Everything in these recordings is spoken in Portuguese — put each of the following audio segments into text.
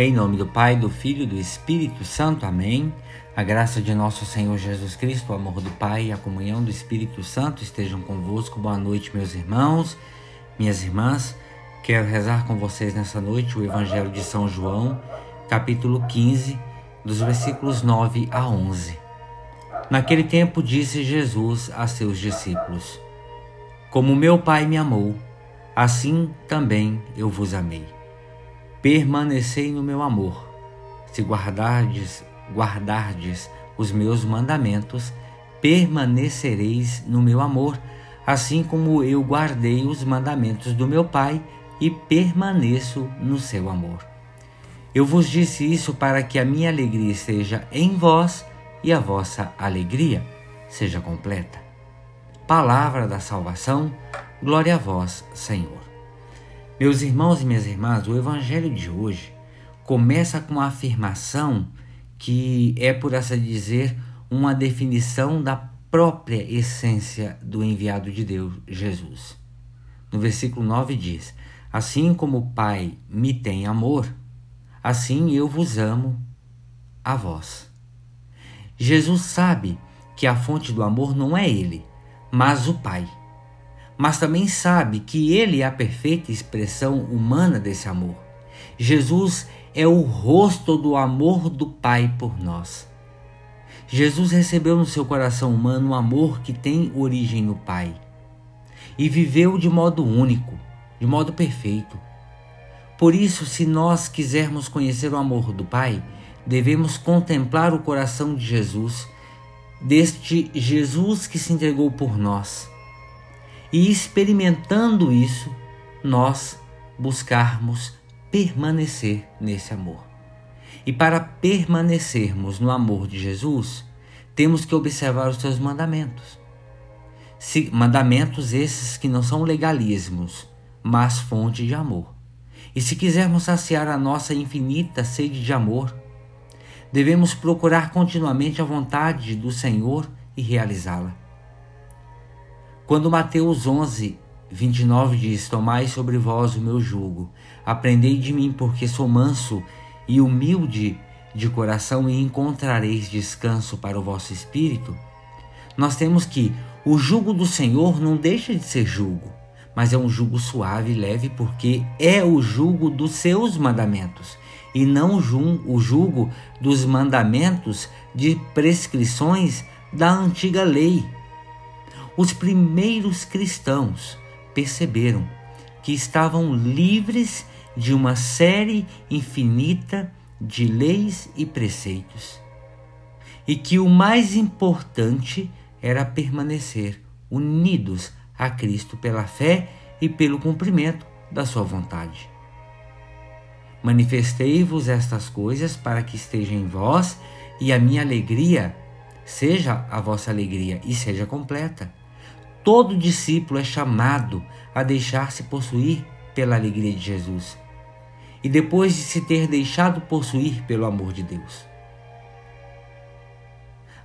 Em nome do Pai, do Filho e do Espírito Santo. Amém. A graça de nosso Senhor Jesus Cristo, o amor do Pai e a comunhão do Espírito Santo estejam convosco. Boa noite, meus irmãos, minhas irmãs. Quero rezar com vocês nessa noite o Evangelho de São João, capítulo 15, dos versículos 9 a 11. Naquele tempo disse Jesus a seus discípulos: Como meu Pai me amou, assim também eu vos amei permanecei no meu amor. Se guardardes, guardardes os meus mandamentos, permanecereis no meu amor, assim como eu guardei os mandamentos do meu Pai e permaneço no seu amor. Eu vos disse isso para que a minha alegria esteja em vós e a vossa alegria seja completa. Palavra da salvação, glória a vós, Senhor. Meus irmãos e minhas irmãs, o evangelho de hoje começa com a afirmação que é, por assim dizer, uma definição da própria essência do enviado de Deus, Jesus. No versículo 9 diz: Assim como o Pai me tem amor, assim eu vos amo a vós. Jesus sabe que a fonte do amor não é ele, mas o Pai mas também sabe que ele é a perfeita expressão humana desse amor. Jesus é o rosto do amor do Pai por nós. Jesus recebeu no seu coração humano um amor que tem origem no Pai e viveu de modo único, de modo perfeito. Por isso, se nós quisermos conhecer o amor do Pai, devemos contemplar o coração de Jesus, deste Jesus que se entregou por nós e experimentando isso, nós buscarmos permanecer nesse amor. E para permanecermos no amor de Jesus, temos que observar os seus mandamentos. Se, mandamentos esses que não são legalismos, mas fonte de amor. E se quisermos saciar a nossa infinita sede de amor, devemos procurar continuamente a vontade do Senhor e realizá-la. Quando Mateus 11, 29 diz: Tomai sobre vós o meu jugo, aprendei de mim, porque sou manso e humilde de coração, e encontrareis descanso para o vosso espírito. Nós temos que o jugo do Senhor não deixa de ser jugo, mas é um jugo suave e leve, porque é o jugo dos seus mandamentos e não o jugo dos mandamentos de prescrições da antiga lei os primeiros cristãos perceberam que estavam livres de uma série infinita de leis e preceitos e que o mais importante era permanecer unidos a Cristo pela fé e pelo cumprimento da sua vontade. Manifestei-vos estas coisas para que esteja em vós e a minha alegria seja a vossa alegria e seja completa. Todo discípulo é chamado a deixar-se possuir pela alegria de Jesus e depois de se ter deixado possuir pelo amor de Deus.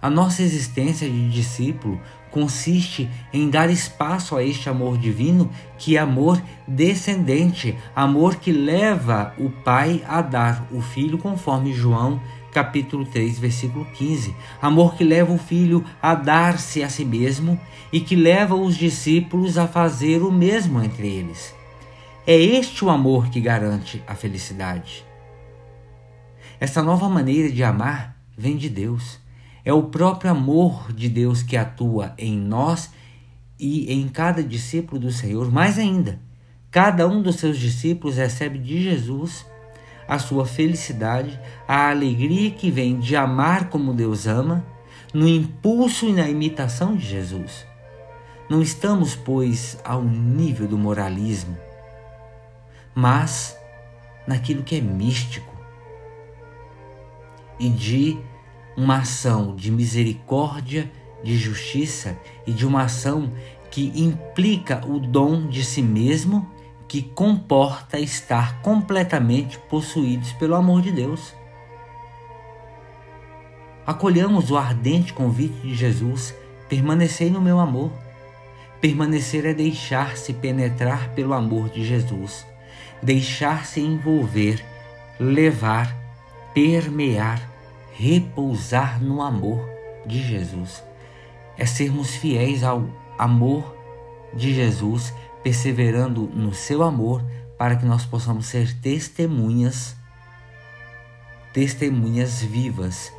A nossa existência de discípulo consiste em dar espaço a este amor divino, que é amor descendente, amor que leva o Pai a dar o Filho, conforme João capítulo 3, versículo 15. Amor que leva o filho a dar-se a si mesmo e que leva os discípulos a fazer o mesmo entre eles. É este o amor que garante a felicidade. Essa nova maneira de amar vem de Deus. É o próprio amor de Deus que atua em nós e em cada discípulo do Senhor. Mais ainda, cada um dos seus discípulos recebe de Jesus a sua felicidade, a alegria que vem de amar como Deus ama, no impulso e na imitação de Jesus. Não estamos, pois, ao nível do moralismo, mas naquilo que é místico e de uma ação de misericórdia, de justiça e de uma ação que implica o dom de si mesmo que comporta estar completamente possuídos pelo amor de Deus. Acolhamos o ardente convite de Jesus: permanecei no meu amor. Permanecer é deixar-se penetrar pelo amor de Jesus, deixar-se envolver levar, permear, repousar no amor de Jesus. É sermos fiéis ao amor de Jesus, perseverando no seu amor, para que nós possamos ser testemunhas, testemunhas vivas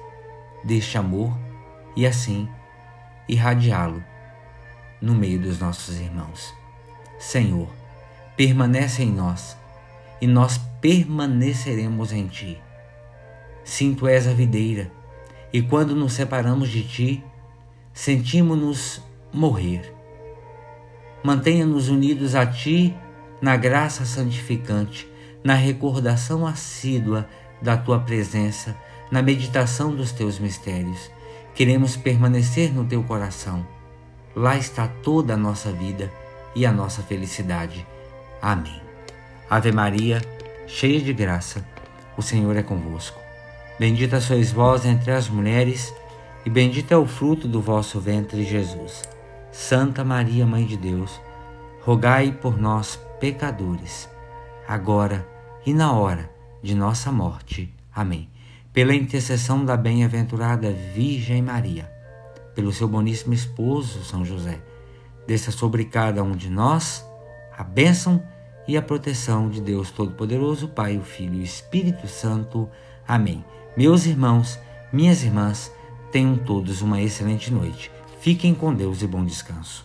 deste amor e assim irradiá-lo no meio dos nossos irmãos. Senhor, permanece em nós e nós permaneceremos em Ti. Sim, Tu és a videira, e quando nos separamos de Ti, sentimos-nos morrer. Mantenha-nos unidos a Ti na graça santificante, na recordação assídua da Tua presença, na meditação dos Teus mistérios. Queremos permanecer no Teu coração. Lá está toda a nossa vida e a nossa felicidade. Amém. Ave Maria, cheia de graça, o Senhor é convosco. Bendita sois vós entre as mulheres, e bendito é o fruto do vosso ventre, Jesus. Santa Maria, Mãe de Deus, rogai por nós, pecadores, agora e na hora de nossa morte. Amém. Pela intercessão da bem-aventurada Virgem Maria, pelo seu boníssimo esposo, São José, desça sobre cada um de nós a bênção e a proteção de Deus Todo-Poderoso, Pai, o Filho e o Espírito Santo. Amém. Meus irmãos, minhas irmãs, tenham todos uma excelente noite. Fiquem com Deus e bom descanso.